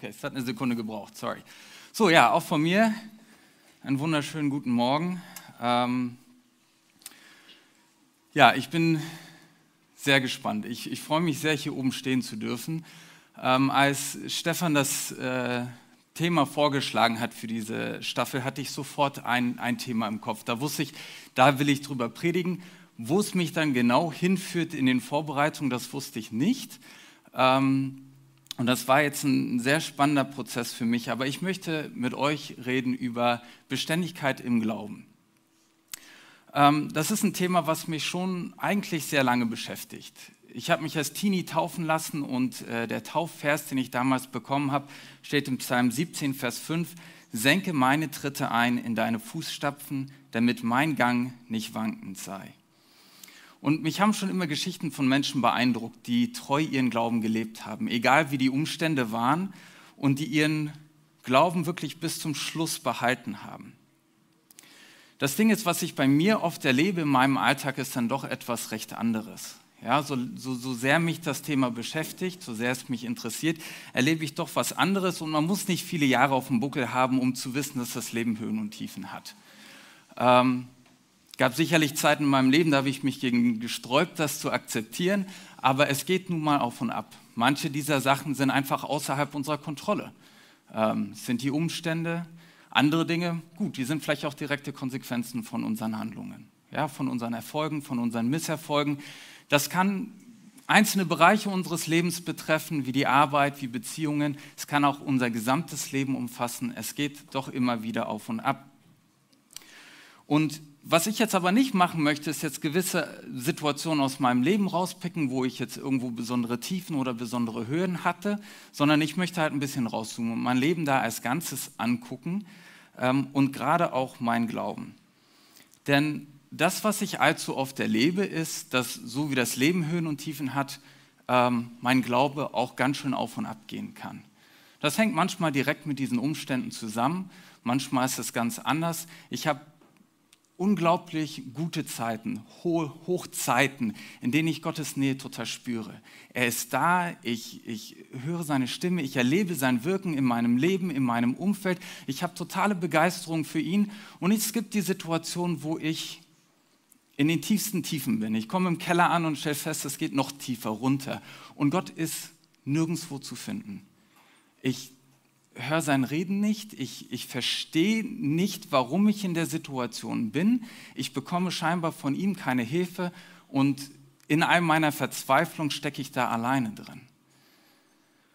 Okay, es hat eine Sekunde gebraucht, sorry. So, ja, auch von mir einen wunderschönen guten Morgen. Ähm, ja, ich bin sehr gespannt. Ich, ich freue mich sehr, hier oben stehen zu dürfen. Ähm, als Stefan das äh, Thema vorgeschlagen hat für diese Staffel, hatte ich sofort ein, ein Thema im Kopf. Da wusste ich, da will ich drüber predigen. Wo es mich dann genau hinführt in den Vorbereitungen, das wusste ich nicht. Ähm, und das war jetzt ein sehr spannender Prozess für mich, aber ich möchte mit euch reden über Beständigkeit im Glauben. Ähm, das ist ein Thema, was mich schon eigentlich sehr lange beschäftigt. Ich habe mich als Teenie taufen lassen und äh, der Taufvers, den ich damals bekommen habe, steht im Psalm 17, Vers 5, Senke meine Tritte ein in deine Fußstapfen, damit mein Gang nicht wankend sei. Und mich haben schon immer Geschichten von Menschen beeindruckt, die treu ihren Glauben gelebt haben, egal wie die Umstände waren und die ihren Glauben wirklich bis zum Schluss behalten haben. Das Ding ist, was ich bei mir oft erlebe in meinem Alltag, ist dann doch etwas recht anderes. Ja, so, so, so sehr mich das Thema beschäftigt, so sehr es mich interessiert, erlebe ich doch was anderes und man muss nicht viele Jahre auf dem Buckel haben, um zu wissen, dass das Leben Höhen und Tiefen hat. Ähm, gab sicherlich Zeiten in meinem Leben, da habe ich mich gegen gesträubt, das zu akzeptieren, aber es geht nun mal auf und ab. Manche dieser Sachen sind einfach außerhalb unserer Kontrolle. Ähm, sind die Umstände, andere Dinge, gut, die sind vielleicht auch direkte Konsequenzen von unseren Handlungen, ja, von unseren Erfolgen, von unseren Misserfolgen. Das kann einzelne Bereiche unseres Lebens betreffen, wie die Arbeit, wie Beziehungen. Es kann auch unser gesamtes Leben umfassen. Es geht doch immer wieder auf und ab. Und was ich jetzt aber nicht machen möchte, ist jetzt gewisse Situationen aus meinem Leben rauspicken, wo ich jetzt irgendwo besondere Tiefen oder besondere Höhen hatte, sondern ich möchte halt ein bisschen rauszoomen und mein Leben da als Ganzes angucken ähm, und gerade auch mein Glauben. Denn das, was ich allzu oft erlebe, ist, dass so wie das Leben Höhen und Tiefen hat, ähm, mein Glaube auch ganz schön auf und ab gehen kann. Das hängt manchmal direkt mit diesen Umständen zusammen, manchmal ist es ganz anders. Ich habe unglaublich gute Zeiten, hohe Hochzeiten, in denen ich Gottes Nähe total spüre. Er ist da, ich, ich höre seine Stimme, ich erlebe sein Wirken in meinem Leben, in meinem Umfeld. Ich habe totale Begeisterung für ihn und es gibt die Situation, wo ich in den tiefsten Tiefen bin. Ich komme im Keller an und stelle fest, es geht noch tiefer runter und Gott ist nirgendwo zu finden. Ich höre sein Reden nicht, ich, ich verstehe nicht, warum ich in der Situation bin, ich bekomme scheinbar von ihm keine Hilfe und in all meiner Verzweiflung stecke ich da alleine drin.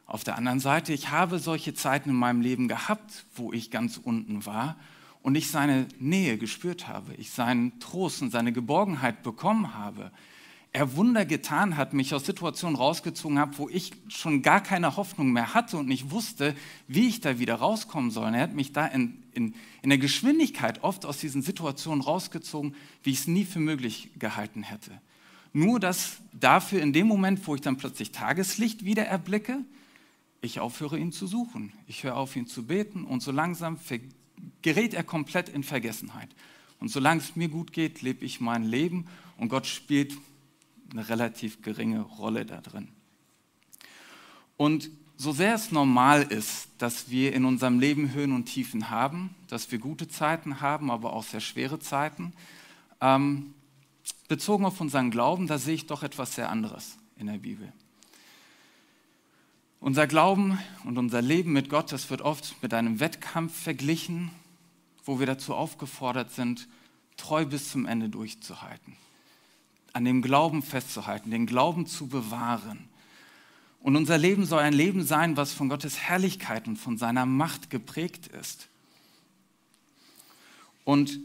Auf der anderen Seite, ich habe solche Zeiten in meinem Leben gehabt, wo ich ganz unten war und ich seine Nähe gespürt habe, ich seinen Trost und seine Geborgenheit bekommen habe, er Wunder getan hat, mich aus Situationen rausgezogen hat, wo ich schon gar keine Hoffnung mehr hatte und nicht wusste, wie ich da wieder rauskommen soll. er hat mich da in, in, in der Geschwindigkeit oft aus diesen Situationen rausgezogen, wie ich es nie für möglich gehalten hätte. Nur dass dafür in dem Moment, wo ich dann plötzlich Tageslicht wieder erblicke, ich aufhöre ihn zu suchen. Ich höre auf ihn zu beten und so langsam gerät er komplett in Vergessenheit. Und solange es mir gut geht, lebe ich mein Leben und Gott spielt eine relativ geringe Rolle da drin. Und so sehr es normal ist, dass wir in unserem Leben Höhen und Tiefen haben, dass wir gute Zeiten haben, aber auch sehr schwere Zeiten, ähm, bezogen auf unseren Glauben, da sehe ich doch etwas sehr anderes in der Bibel. Unser Glauben und unser Leben mit Gott, das wird oft mit einem Wettkampf verglichen, wo wir dazu aufgefordert sind, treu bis zum Ende durchzuhalten an dem Glauben festzuhalten, den Glauben zu bewahren. Und unser Leben soll ein Leben sein, was von Gottes Herrlichkeit und von seiner Macht geprägt ist. Und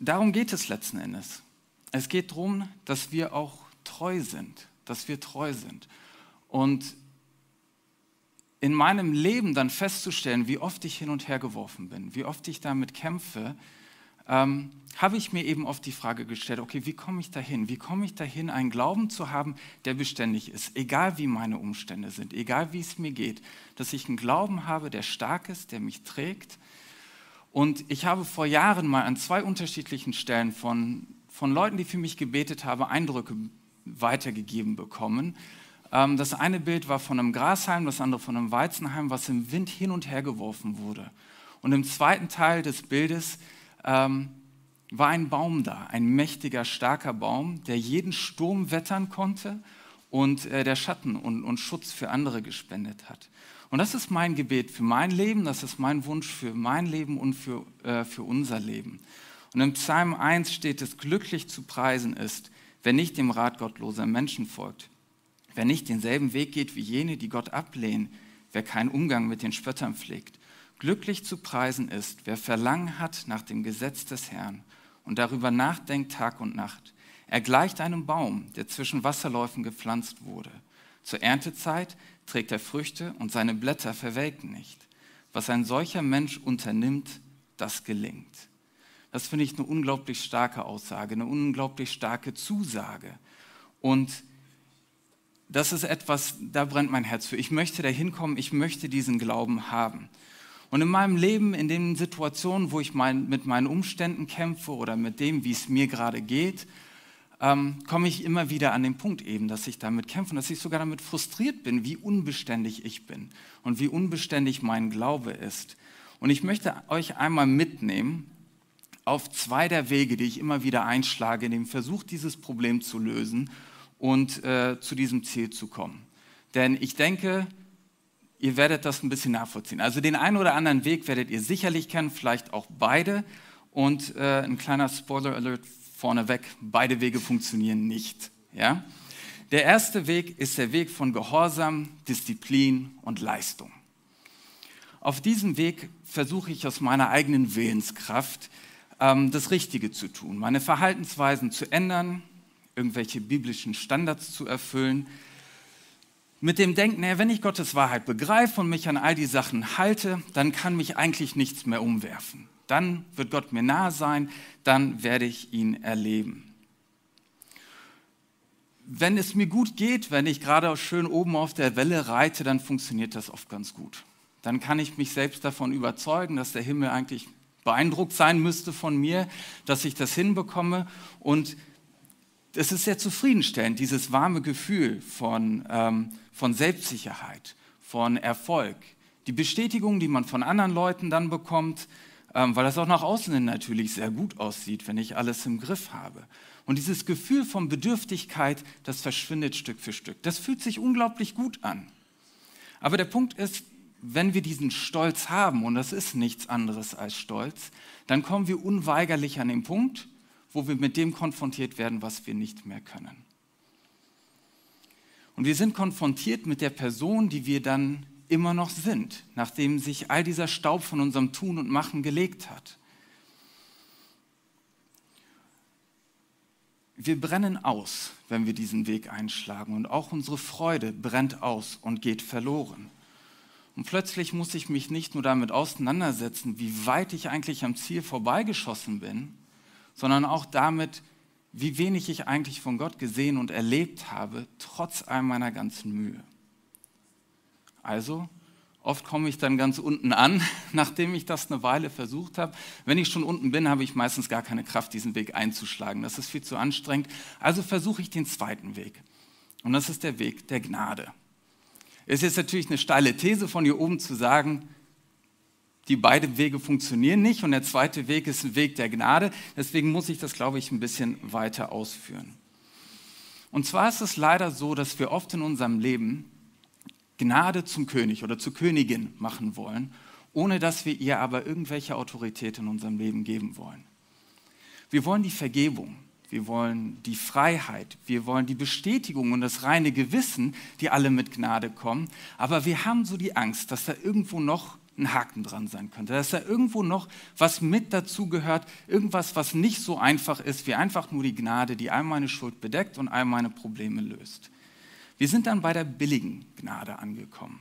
darum geht es letzten Endes. Es geht darum, dass wir auch treu sind, dass wir treu sind. Und in meinem Leben dann festzustellen, wie oft ich hin und her geworfen bin, wie oft ich damit kämpfe, ähm, habe ich mir eben oft die Frage gestellt, okay, wie komme ich dahin? Wie komme ich dahin, einen Glauben zu haben, der beständig ist, egal wie meine Umstände sind, egal wie es mir geht, dass ich einen Glauben habe, der stark ist, der mich trägt. Und ich habe vor Jahren mal an zwei unterschiedlichen Stellen von, von Leuten, die für mich gebetet haben, Eindrücke weitergegeben bekommen, Ähm, das eine Bild war von einem Grashalm, das andere von einem Weizenhalm, was im Wind hin und her geworfen wurde. Und im zweiten Teil des Bildes ähm, war ein Baum da, ein mächtiger, starker Baum, der jeden Sturm wettern konnte und äh, der Schatten und, und Schutz für andere gespendet hat. Und das ist mein Gebet für mein Leben, das ist mein Wunsch für mein Leben und für, äh, für unser Leben. Und im Psalm 1 steht es, glücklich zu preisen ist, wer nicht dem Rat gottloser Menschen folgt, wer nicht denselben Weg geht wie jene, die Gott ablehnen, wer keinen Umgang mit den Spöttern pflegt. Glücklich zu preisen ist, wer Verlangen hat nach dem Gesetz des Herrn und darüber nachdenkt Tag und Nacht. Er gleicht einem Baum, der zwischen Wasserläufen gepflanzt wurde. Zur Erntezeit trägt er Früchte und seine Blätter verwelken nicht. Was ein solcher Mensch unternimmt, das gelingt. Das finde ich eine unglaublich starke Aussage, eine unglaublich starke Zusage. Und das ist etwas, da brennt mein Herz für. Ich möchte da hinkommen, ich möchte diesen Glauben haben. Und in meinem Leben, in den Situationen, wo ich mein, mit meinen Umständen kämpfe oder mit dem, wie es mir gerade geht, ähm, komme ich immer wieder an den Punkt eben, dass ich damit kämpfe und dass ich sogar damit frustriert bin, wie unbeständig ich bin und wie unbeständig mein Glaube ist. Und ich möchte euch einmal mitnehmen auf zwei der Wege, die ich immer wieder einschlage, in dem Versuch, dieses Problem zu lösen und äh, zu diesem Ziel zu kommen. Denn ich denke, ihr werdet das ein bisschen nachvollziehen. Also den einen oder anderen Weg werdet ihr sicherlich kennen, vielleicht auch beide. Und äh, ein kleiner Spoiler-Alert vorneweg, beide Wege funktionieren nicht. Ja? Der erste Weg ist der Weg von Gehorsam, Disziplin und Leistung. Auf diesem Weg versuche ich aus meiner eigenen Willenskraft ähm, das Richtige zu tun, meine Verhaltensweisen zu ändern, irgendwelche biblischen Standards zu erfüllen, mit dem Denken, wenn ich Gottes Wahrheit begreife und mich an all die Sachen halte, dann kann mich eigentlich nichts mehr umwerfen. Dann wird Gott mir nahe sein, dann werde ich ihn erleben. Wenn es mir gut geht, wenn ich gerade schön oben auf der Welle reite, dann funktioniert das oft ganz gut. Dann kann ich mich selbst davon überzeugen, dass der Himmel eigentlich beeindruckt sein müsste von mir, dass ich das hinbekomme. Und es ist sehr zufriedenstellend, dieses warme Gefühl von, ähm, von Selbstsicherheit, von Erfolg. Die Bestätigung, die man von anderen Leuten dann bekommt, ähm, weil das auch nach außen hin natürlich sehr gut aussieht, wenn ich alles im Griff habe. Und dieses Gefühl von Bedürftigkeit, das verschwindet Stück für Stück. Das fühlt sich unglaublich gut an. Aber der Punkt ist, wenn wir diesen Stolz haben, und das ist nichts anderes als Stolz, dann kommen wir unweigerlich an den Punkt, wo wir mit dem konfrontiert werden, was wir nicht mehr können. Und wir sind konfrontiert mit der Person, die wir dann immer noch sind, nachdem sich all dieser Staub von unserem Tun und Machen gelegt hat. Wir brennen aus, wenn wir diesen Weg einschlagen und auch unsere Freude brennt aus und geht verloren. Und plötzlich muss ich mich nicht nur damit auseinandersetzen, wie weit ich eigentlich am Ziel vorbeigeschossen bin, sondern auch damit, wie wenig ich eigentlich von Gott gesehen und erlebt habe, trotz all meiner ganzen Mühe. Also, oft komme ich dann ganz unten an, nachdem ich das eine Weile versucht habe. Wenn ich schon unten bin, habe ich meistens gar keine Kraft, diesen Weg einzuschlagen. Das ist viel zu anstrengend. Also versuche ich den zweiten Weg. Und das ist der Weg der Gnade. Es ist natürlich eine steile These von hier oben zu sagen, die beiden Wege funktionieren nicht und der zweite Weg ist ein Weg der Gnade. Deswegen muss ich das, glaube ich, ein bisschen weiter ausführen. Und zwar ist es leider so, dass wir oft in unserem Leben Gnade zum König oder zur Königin machen wollen, ohne dass wir ihr aber irgendwelche Autorität in unserem Leben geben wollen. Wir wollen die Vergebung, wir wollen die Freiheit, wir wollen die Bestätigung und das reine Gewissen, die alle mit Gnade kommen, aber wir haben so die Angst, dass da irgendwo noch ein Haken dran sein könnte, dass da irgendwo noch was mit dazu gehört, irgendwas, was nicht so einfach ist wie einfach nur die Gnade, die all meine Schuld bedeckt und all meine Probleme löst. Wir sind dann bei der billigen Gnade angekommen.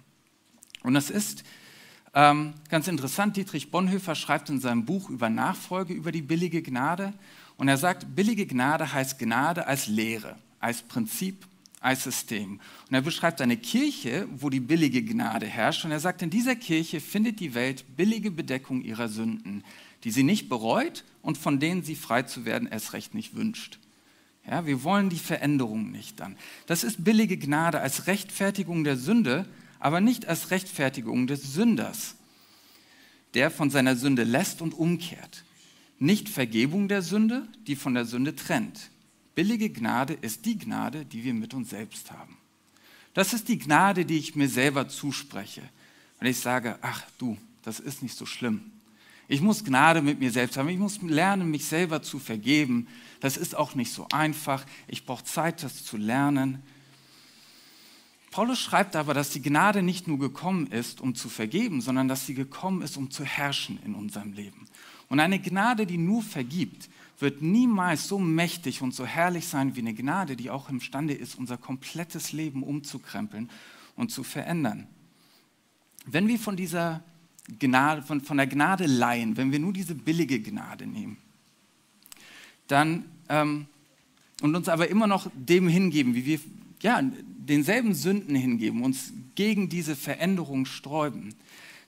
Und das ist ähm, ganz interessant. Dietrich Bonhoeffer schreibt in seinem Buch über Nachfolge über die billige Gnade. Und er sagt, billige Gnade heißt Gnade als Lehre, als Prinzip, als System. Und er beschreibt eine Kirche, wo die billige Gnade herrscht. Und er sagt, in dieser Kirche findet die Welt billige Bedeckung ihrer Sünden, die sie nicht bereut und von denen sie frei zu werden erst recht nicht wünscht. Ja, wir wollen die Veränderung nicht dann. Das ist billige Gnade als Rechtfertigung der Sünde, aber nicht als Rechtfertigung des Sünders, der von seiner Sünde lässt und umkehrt. Nicht Vergebung der Sünde, die von der Sünde trennt. Billige Gnade ist die Gnade, die wir mit uns selbst haben. Das ist die Gnade, die ich mir selber zuspreche. Wenn ich sage, ach du, das ist nicht so schlimm. Ich muss Gnade mit mir selbst haben. Ich muss lernen, mich selber zu vergeben. Das ist auch nicht so einfach. Ich brauche Zeit, das zu lernen. Paulus schreibt aber, dass die Gnade nicht nur gekommen ist, um zu vergeben, sondern dass sie gekommen ist, um zu herrschen in unserem Leben. Und eine Gnade, die nur vergibt, wird niemals so mächtig und so herrlich sein wie eine Gnade, die auch imstande ist, unser komplettes Leben umzukrempeln und zu verändern. Wenn wir von dieser Gnade, von, von der Gnade leihen, wenn wir nur diese billige Gnade nehmen, dann ähm, und uns aber immer noch dem hingeben, wie wir ja, denselben Sünden hingeben, uns gegen diese Veränderung sträuben,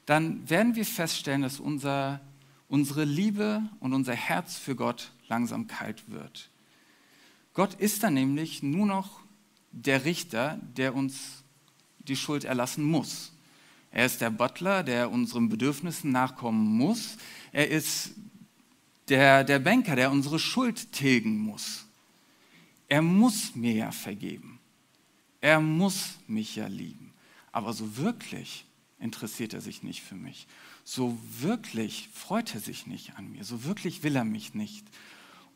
dann werden wir feststellen, dass unser, unsere Liebe und unser Herz für Gott langsam kalt wird. Gott ist dann nämlich nur noch der Richter, der uns die Schuld erlassen muss. Er ist der Butler, der unseren Bedürfnissen nachkommen muss. Er ist der, der Banker, der unsere Schuld tilgen muss. Er muss mir ja vergeben. Er muss mich ja lieben. Aber so wirklich interessiert er sich nicht für mich. So wirklich freut er sich nicht an mir. So wirklich will er mich nicht.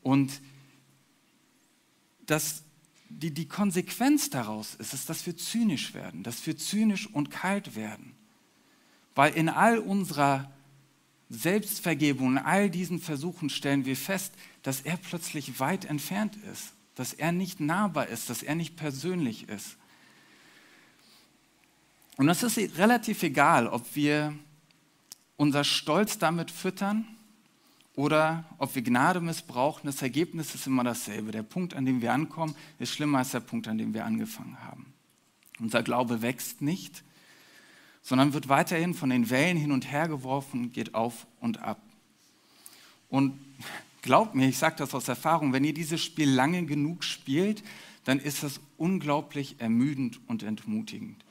Und das, die, die Konsequenz daraus ist, ist, dass wir zynisch werden, dass wir zynisch und kalt werden. Weil in all unserer Selbstvergebung, in all diesen Versuchen stellen wir fest, dass er plötzlich weit entfernt ist, dass er nicht nahbar ist, dass er nicht persönlich ist. Und es ist relativ egal, ob wir unser Stolz damit füttern oder ob wir Gnade missbrauchen. Das Ergebnis ist immer dasselbe. Der Punkt, an dem wir ankommen, ist schlimmer als der Punkt, an dem wir angefangen haben. Unser Glaube wächst nicht, sondern wird weiterhin von den Wellen hin und her geworfen, geht auf und ab. Und glaubt mir, ich sage das aus Erfahrung, wenn ihr dieses Spiel lange genug spielt, dann ist das unglaublich ermüdend und entmutigend.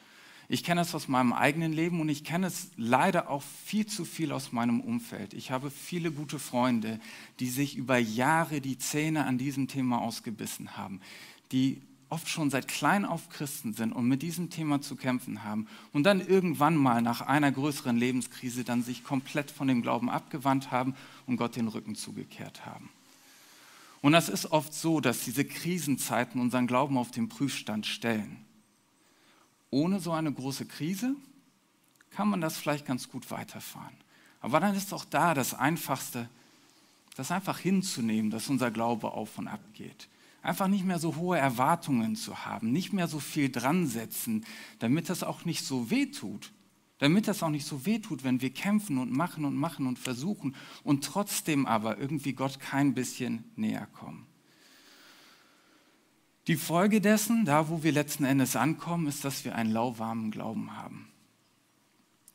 Ich kenne es aus meinem eigenen Leben und ich kenne es leider auch viel zu viel aus meinem Umfeld. Ich habe viele gute Freunde, die sich über Jahre die Zähne an diesem Thema ausgebissen haben, die oft schon seit klein auf Christen sind und mit diesem Thema zu kämpfen haben und dann irgendwann mal nach einer größeren Lebenskrise dann sich komplett von dem Glauben abgewandt haben und Gott den Rücken zugekehrt haben. Und das ist oft so, dass diese Krisenzeiten unseren Glauben auf den Prüfstand stellen. Ohne so eine große Krise kann man das vielleicht ganz gut weiterfahren. Aber dann ist auch da das Einfachste, das einfach hinzunehmen, dass unser Glaube auf und ab geht. Einfach nicht mehr so hohe Erwartungen zu haben, nicht mehr so viel dran setzen, damit das auch nicht so weh tut. Damit das auch nicht so weh tut, wenn wir kämpfen und machen und machen und versuchen und trotzdem aber irgendwie Gott kein bisschen näher kommen. Die Folge dessen, da wo wir letzten Endes ankommen, ist, dass wir einen lauwarmen Glauben haben.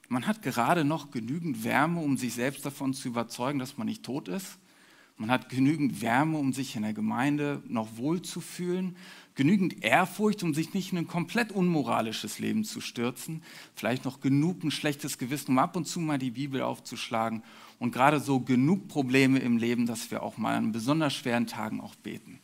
Man hat gerade noch genügend Wärme, um sich selbst davon zu überzeugen, dass man nicht tot ist. Man hat genügend Wärme, um sich in der Gemeinde noch wohl zu fühlen, genügend Ehrfurcht, um sich nicht in ein komplett unmoralisches Leben zu stürzen, vielleicht noch genug ein schlechtes Gewissen, um ab und zu mal die Bibel aufzuschlagen und gerade so genug Probleme im Leben, dass wir auch mal an besonders schweren Tagen auch beten.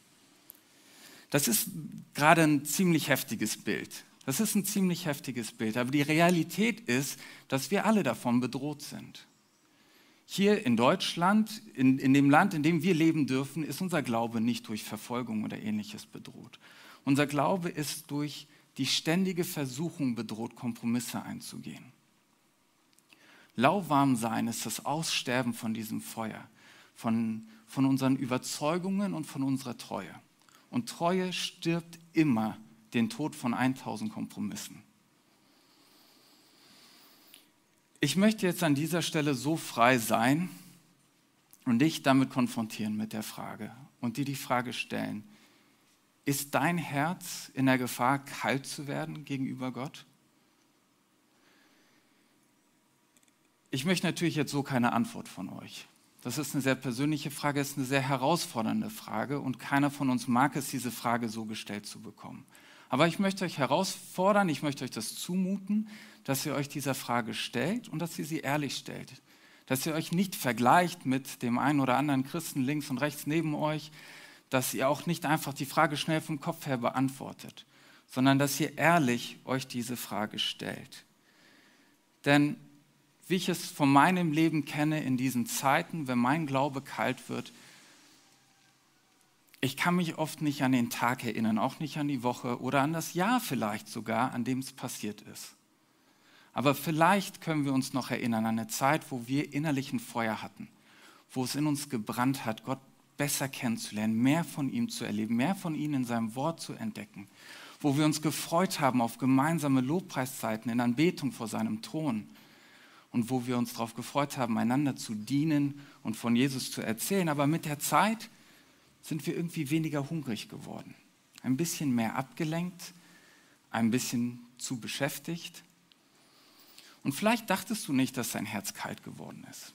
Das ist gerade ein ziemlich heftiges Bild. Das ist ein ziemlich heftiges Bild. Aber die Realität ist, dass wir alle davon bedroht sind. Hier in Deutschland, in, in dem Land, in dem wir leben dürfen, ist unser Glaube nicht durch Verfolgung oder ähnliches bedroht. Unser Glaube ist durch die ständige Versuchung bedroht, Kompromisse einzugehen. Lauwarm sein ist das Aussterben von diesem Feuer, von, von unseren Überzeugungen und von unserer Treue. Und Treue stirbt immer den Tod von 1000 Kompromissen. Ich möchte jetzt an dieser Stelle so frei sein und dich damit konfrontieren mit der Frage und dir die Frage stellen, ist dein Herz in der Gefahr, kalt zu werden gegenüber Gott? Ich möchte natürlich jetzt so keine Antwort von euch. Das ist eine sehr persönliche Frage, ist eine sehr herausfordernde Frage und keiner von uns mag es, diese Frage so gestellt zu bekommen. Aber ich möchte euch herausfordern, ich möchte euch das zumuten, dass ihr euch dieser Frage stellt und dass ihr sie ehrlich stellt. Dass ihr euch nicht vergleicht mit dem einen oder anderen Christen links und rechts neben euch, dass ihr auch nicht einfach die Frage schnell vom Kopf her beantwortet, sondern dass ihr ehrlich euch diese Frage stellt. Denn wie ich es von meinem Leben kenne in diesen Zeiten, wenn mein Glaube kalt wird, ich kann mich oft nicht an den Tag erinnern, auch nicht an die Woche oder an das Jahr vielleicht sogar, an dem es passiert ist. Aber vielleicht können wir uns noch erinnern an eine Zeit, wo wir innerlichen Feuer hatten, wo es in uns gebrannt hat, Gott besser kennenzulernen, mehr von ihm zu erleben, mehr von ihm in seinem Wort zu entdecken, wo wir uns gefreut haben auf gemeinsame Lobpreiszeiten in Anbetung vor seinem Thron und wo wir uns darauf gefreut haben, einander zu dienen und von Jesus zu erzählen. Aber mit der Zeit sind wir irgendwie weniger hungrig geworden, ein bisschen mehr abgelenkt, ein bisschen zu beschäftigt. Und vielleicht dachtest du nicht, dass dein Herz kalt geworden ist.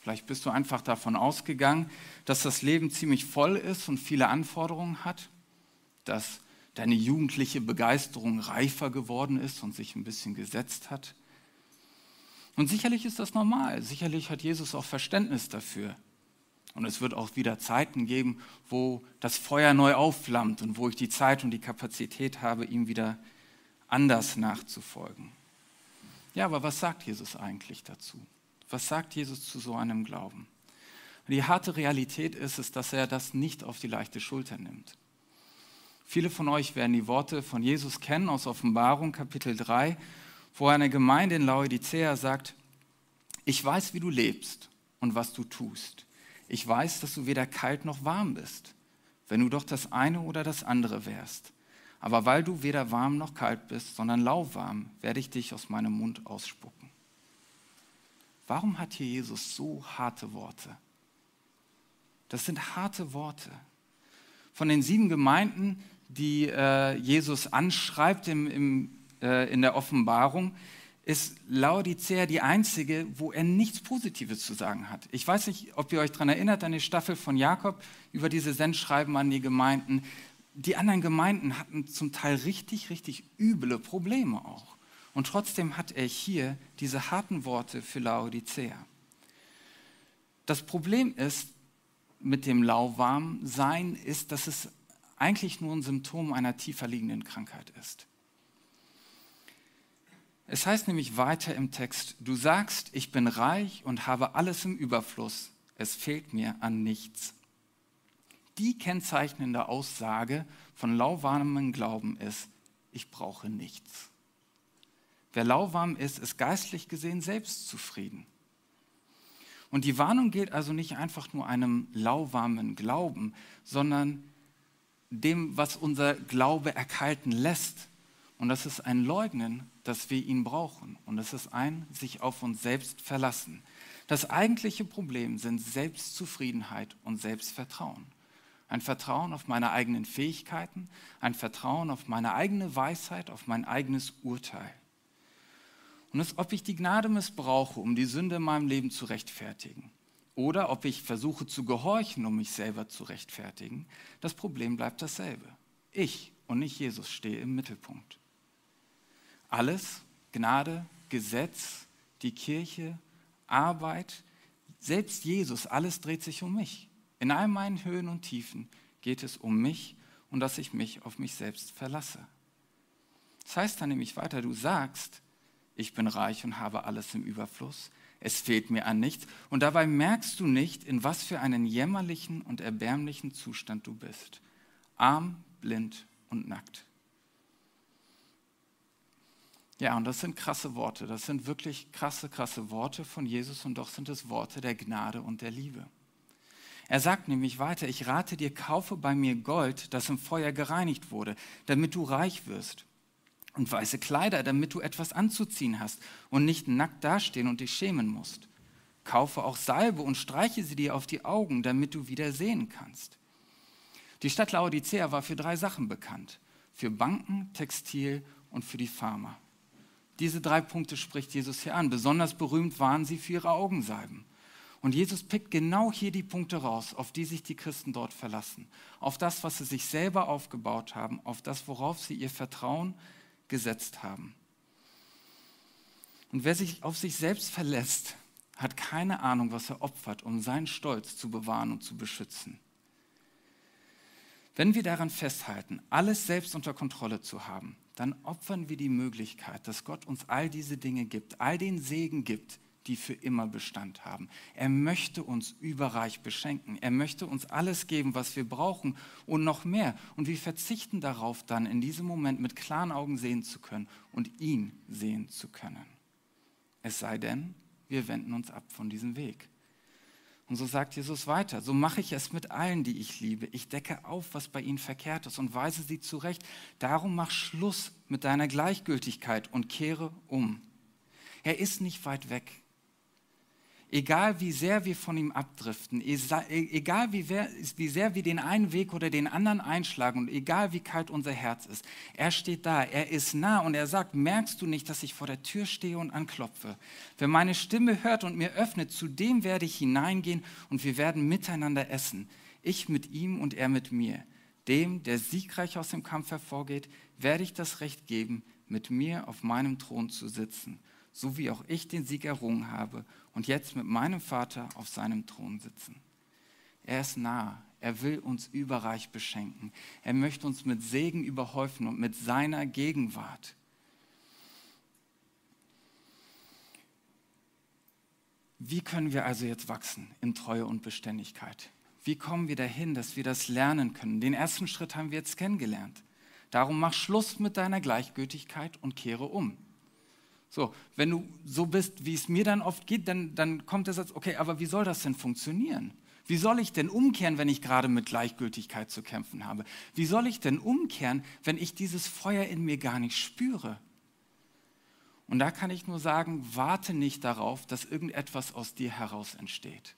Vielleicht bist du einfach davon ausgegangen, dass das Leben ziemlich voll ist und viele Anforderungen hat, dass deine jugendliche Begeisterung reifer geworden ist und sich ein bisschen gesetzt hat. Und sicherlich ist das normal. Sicherlich hat Jesus auch Verständnis dafür, und es wird auch wieder Zeiten geben, wo das Feuer neu aufflammt und wo ich die Zeit und die Kapazität habe, ihm wieder anders nachzufolgen. Ja, aber was sagt Jesus eigentlich dazu? Was sagt Jesus zu so einem Glauben? Die harte Realität ist es, dass er das nicht auf die leichte Schulter nimmt. Viele von euch werden die Worte von Jesus kennen aus Offenbarung Kapitel 3, wo eine Gemeinde in Laodicea sagt, ich weiß, wie du lebst und was du tust ich weiß, dass du weder kalt noch warm bist, wenn du doch das eine oder das andere wärst. Aber weil du weder warm noch kalt bist, sondern lauwarm, werde ich dich aus meinem Mund ausspucken. Warum hat hier Jesus so harte Worte? Das sind harte Worte. Von den sieben Gemeinden, die äh, Jesus anschreibt im, im, äh, in der Offenbarung, ist Laodicea die einzige, wo er nichts Positives zu sagen hat. Ich weiß nicht, ob ihr euch daran erinnert, an die Staffel von Jakob über diese Sendschreiben an die Gemeinden. Die anderen Gemeinden hatten zum Teil richtig, richtig üble Probleme auch. Und trotzdem hat er hier diese harten Worte für Laodicea. Das Problem ist mit dem Lauwarmsein, ist, dass es eigentlich nur ein Symptom einer tiefer liegenden Krankheit ist. Es heißt nämlich weiter im Text, du sagst, ich bin reich und habe alles im Überfluss, es fehlt mir an nichts. Die kennzeichnende Aussage von lauwarmem Glauben ist, ich brauche nichts. Wer lauwarm ist, ist geistlich gesehen selbstzufrieden. Und die Warnung gilt also nicht einfach nur einem lauwarmen Glauben, sondern dem, was unser Glaube erkalten lässt. Und das ist ein Leugnen dass wir ihn brauchen. Und es ist ein sich auf uns selbst verlassen. Das eigentliche Problem sind Selbstzufriedenheit und Selbstvertrauen. Ein Vertrauen auf meine eigenen Fähigkeiten, ein Vertrauen auf meine eigene Weisheit, auf mein eigenes Urteil. Und es, ob ich die Gnade missbrauche, um die Sünde in meinem Leben zu rechtfertigen, oder ob ich versuche zu gehorchen, um mich selber zu rechtfertigen, das Problem bleibt dasselbe. Ich und nicht Jesus stehe im Mittelpunkt. Alles, Gnade, Gesetz, die Kirche, Arbeit, selbst Jesus, alles dreht sich um mich. In all meinen Höhen und Tiefen geht es um mich und dass ich mich auf mich selbst verlasse. Das heißt dann nämlich weiter, du sagst, ich bin reich und habe alles im Überfluss, es fehlt mir an nichts und dabei merkst du nicht, in was für einen jämmerlichen und erbärmlichen Zustand du bist. Arm, blind und nackt. Ja, und das sind krasse Worte. Das sind wirklich krasse, krasse Worte von Jesus und doch sind es Worte der Gnade und der Liebe. Er sagt nämlich weiter, ich rate dir, kaufe bei mir Gold, das im Feuer gereinigt wurde, damit du reich wirst. Und weiße Kleider, damit du etwas anzuziehen hast und nicht nackt dastehen und dich schämen musst. Kaufe auch Salbe und streiche sie dir auf die Augen, damit du wieder sehen kannst. Die Stadt Laodicea war für drei Sachen bekannt. Für Banken, Textil und für die Pharma. Diese drei Punkte spricht Jesus hier an. Besonders berühmt waren sie für ihre Augensalben. Und Jesus pickt genau hier die Punkte raus, auf die sich die Christen dort verlassen. Auf das, was sie sich selber aufgebaut haben, auf das, worauf sie ihr Vertrauen gesetzt haben. Und wer sich auf sich selbst verlässt, hat keine Ahnung, was er opfert, um seinen Stolz zu bewahren und zu beschützen. Wenn wir daran festhalten, alles selbst unter Kontrolle zu haben, dann opfern wir die Möglichkeit, dass Gott uns all diese Dinge gibt, all den Segen gibt, die für immer Bestand haben. Er möchte uns überreich beschenken. Er möchte uns alles geben, was wir brauchen und noch mehr. Und wir verzichten darauf, dann in diesem Moment mit klaren Augen sehen zu können und ihn sehen zu können. Es sei denn, wir wenden uns ab von diesem Weg. Und so sagt Jesus weiter, so mache ich es mit allen, die ich liebe. Ich decke auf, was bei ihnen verkehrt ist und weise sie zurecht. Darum mach Schluss mit deiner Gleichgültigkeit und kehre um. Er ist nicht weit weg. Egal wie sehr wir von ihm abdriften, e-, egal wie, sehr wir den einen Weg oder den anderen einschlagen und egal wie kalt unser Herz ist, er steht da, er ist nah und er sagt, merkst du nicht, dass ich vor der Tür stehe und anklopfe? Wer meine Stimme hört und mir öffnet, zu dem werde ich hineingehen und wir werden miteinander essen. Ich mit ihm und er mit mir. Dem, der siegreich aus dem Kampf hervorgeht, werde ich das Recht geben, mit mir auf meinem Thron zu sitzen so wie auch ich den Sieg errungen habe und jetzt mit meinem Vater auf seinem Thron sitzen. Er ist nah, er will uns überreich beschenken. Er möchte uns mit Segen überhäufen und mit seiner Gegenwart. Wie können wir also jetzt wachsen in Treue und Beständigkeit? Wie kommen wir dahin, dass wir das lernen können? Den ersten Schritt haben wir jetzt kennengelernt. Darum mach Schluss mit deiner Gleichgültigkeit und kehre um. So, wenn du so bist, wie es mir dann oft geht, dann, dann kommt der Satz, okay, aber wie soll das denn funktionieren? Wie soll ich denn umkehren, wenn ich gerade mit Gleichgültigkeit zu kämpfen habe? Wie soll ich denn umkehren, wenn ich dieses Feuer in mir gar nicht spüre? Und da kann ich nur sagen, warte nicht darauf, dass irgendetwas aus dir heraus entsteht.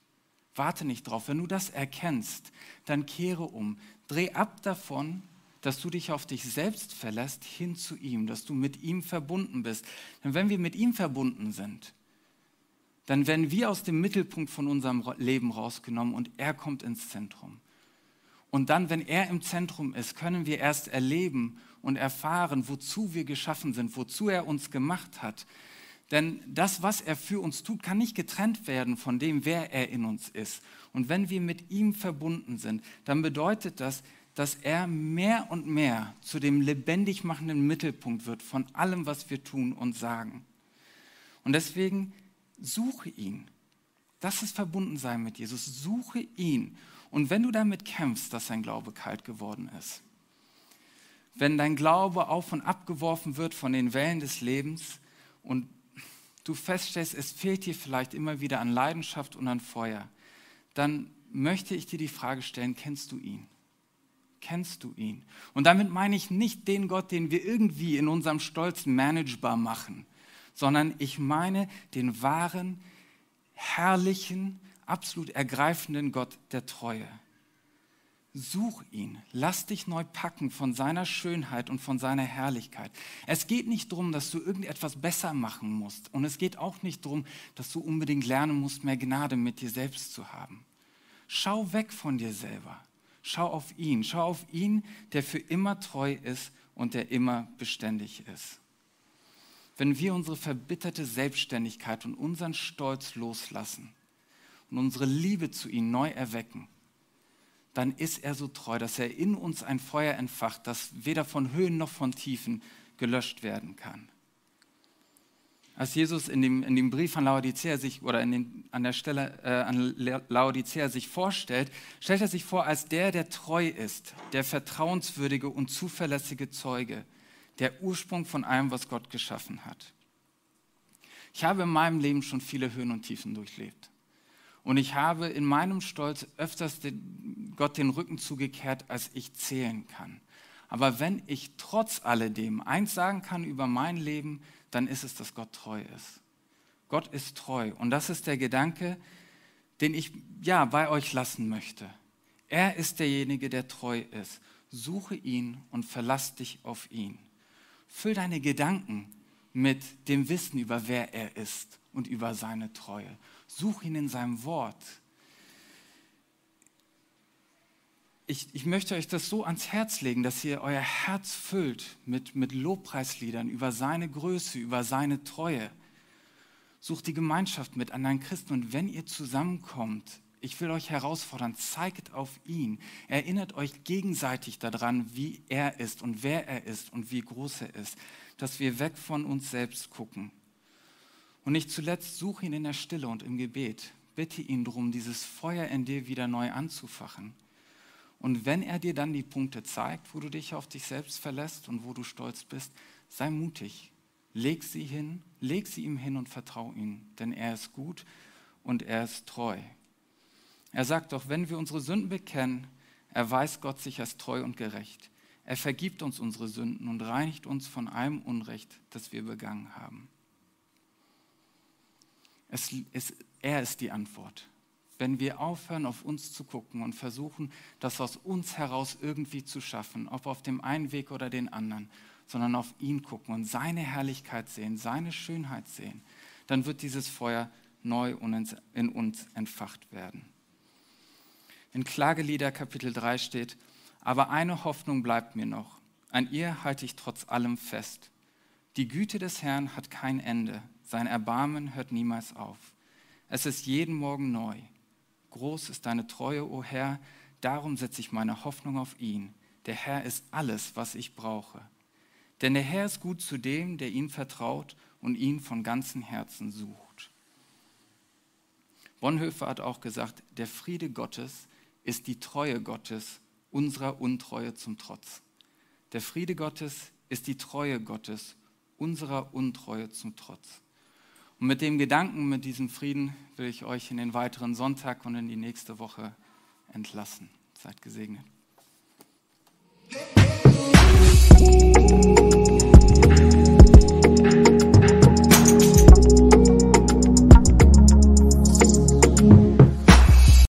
Warte nicht drauf. Wenn du das erkennst, dann kehre um. Dreh ab davon dass du dich auf dich selbst verlässt hin zu ihm, dass du mit ihm verbunden bist. Denn wenn wir mit ihm verbunden sind, dann werden wir aus dem Mittelpunkt von unserem Leben rausgenommen und er kommt ins Zentrum. Und dann, wenn er im Zentrum ist, können wir erst erleben und erfahren, wozu wir geschaffen sind, wozu er uns gemacht hat. Denn das, was er für uns tut, kann nicht getrennt werden von dem, wer er in uns ist. Und wenn wir mit ihm verbunden sind, dann bedeutet das, dass er mehr und mehr zu dem lebendig machenden Mittelpunkt wird von allem, was wir tun und sagen. Und deswegen suche ihn. Das ist verbunden sein mit Jesus. Suche ihn. Und wenn du damit kämpfst, dass dein Glaube kalt geworden ist, wenn dein Glaube auf und abgeworfen wird von den Wellen des Lebens und du feststellst, es fehlt dir vielleicht immer wieder an Leidenschaft und an Feuer, dann möchte ich dir die Frage stellen, kennst du ihn? Kennst du ihn? Und damit meine ich nicht den Gott, den wir irgendwie in unserem Stolz managebar machen, sondern ich meine den wahren, herrlichen, absolut ergreifenden Gott der Treue. Such ihn, lass dich neu packen von seiner Schönheit und von seiner Herrlichkeit. Es geht nicht darum, dass du irgendetwas besser machen musst. Und es geht auch nicht darum, dass du unbedingt lernen musst, mehr Gnade mit dir selbst zu haben. Schau weg von dir selber. Schau auf ihn. Schau auf ihn, der für immer treu ist und der immer beständig ist. Wenn wir unsere verbitterte Selbstständigkeit und unseren Stolz loslassen und unsere Liebe zu ihm neu erwecken, dann ist er so treu, dass er in uns ein Feuer entfacht, das weder von Höhen noch von Tiefen gelöscht werden kann. Als Jesus in dem, in dem Brief an Laodicea sich oder den, an der Stelle äh, an Laodicea sich vorstellt, stellt er sich vor als der, der treu ist, der vertrauenswürdige und zuverlässige Zeuge, der Ursprung von allem, was Gott geschaffen hat. Ich habe in meinem Leben schon viele Höhen und Tiefen durchlebt. Und ich habe in meinem Stolz öfters den, Gott den Rücken zugekehrt, als ich zählen kann. Aber wenn ich trotz alledem eins sagen kann über mein Leben, dann ist es, dass Gott treu ist. Gott ist treu. Und das ist der Gedanke, den ich ja bei euch lassen möchte. Er ist derjenige, der treu ist. Suche ihn und verlass dich auf ihn. Füll deine Gedanken mit dem Wissen über wer er ist und über seine Treue. Such ihn in seinem Wort. Ich, ich, möchte euch das so ans Herz legen, dass ihr euer Herz füllt mit, mit Lobpreisliedern über seine Größe, über seine Treue. Sucht die Gemeinschaft mit anderen Christen und wenn ihr zusammenkommt, ich will euch herausfordern, zeigt auf ihn. Erinnert euch gegenseitig daran, wie er ist und wer er ist und wie groß er ist, dass wir weg von uns selbst gucken. Und nicht zuletzt, such ihn in der Stille und im Gebet. Bitte ihn darum, dieses Feuer in dir wieder neu anzufachen. Und wenn er dir dann die Punkte zeigt, wo du dich auf dich selbst verlässt und wo du stolz bist, sei mutig. Leg sie hin, leg sie ihm hin und vertrau ihm, denn er ist gut und er ist treu. Er sagt doch, wenn wir unsere Sünden bekennen, erweist Gott sich als treu und gerecht. Er vergibt uns unsere Sünden und reinigt uns von allem Unrecht, das wir begangen haben. Es, es, er ist die Antwort. Wenn wir aufhören, auf uns zu gucken und versuchen, das aus uns heraus irgendwie zu schaffen, ob auf dem einen Weg oder den anderen, sondern auf ihn gucken und seine Herrlichkeit sehen, seine Schönheit sehen, dann wird dieses Feuer neu in uns entfacht werden. In Klagelieder Kapitel 3 steht, aber eine Hoffnung bleibt mir noch. An ihr halte ich trotz allem fest. Die Güte des Herrn hat kein Ende. Sein Erbarmen hört niemals auf. Es ist jeden Morgen neu. Groß ist deine Treue, o Herr. Darum setze ich meine Hoffnung auf ihn. Der Herr ist alles, was ich brauche. Denn der Herr ist gut zu dem, der ihm vertraut und ihn von ganzem Herzen sucht. Bonhoeffer hat auch gesagt, der Friede Gottes ist die Treue Gottes unserer Untreue zum Trotz. Der Friede Gottes ist die Treue Gottes unserer Untreue zum Trotz. Und mit dem Gedanken, mit diesem Frieden will ich euch in den weiteren Sonntag und in die nächste Woche entlassen. Seid gesegnet.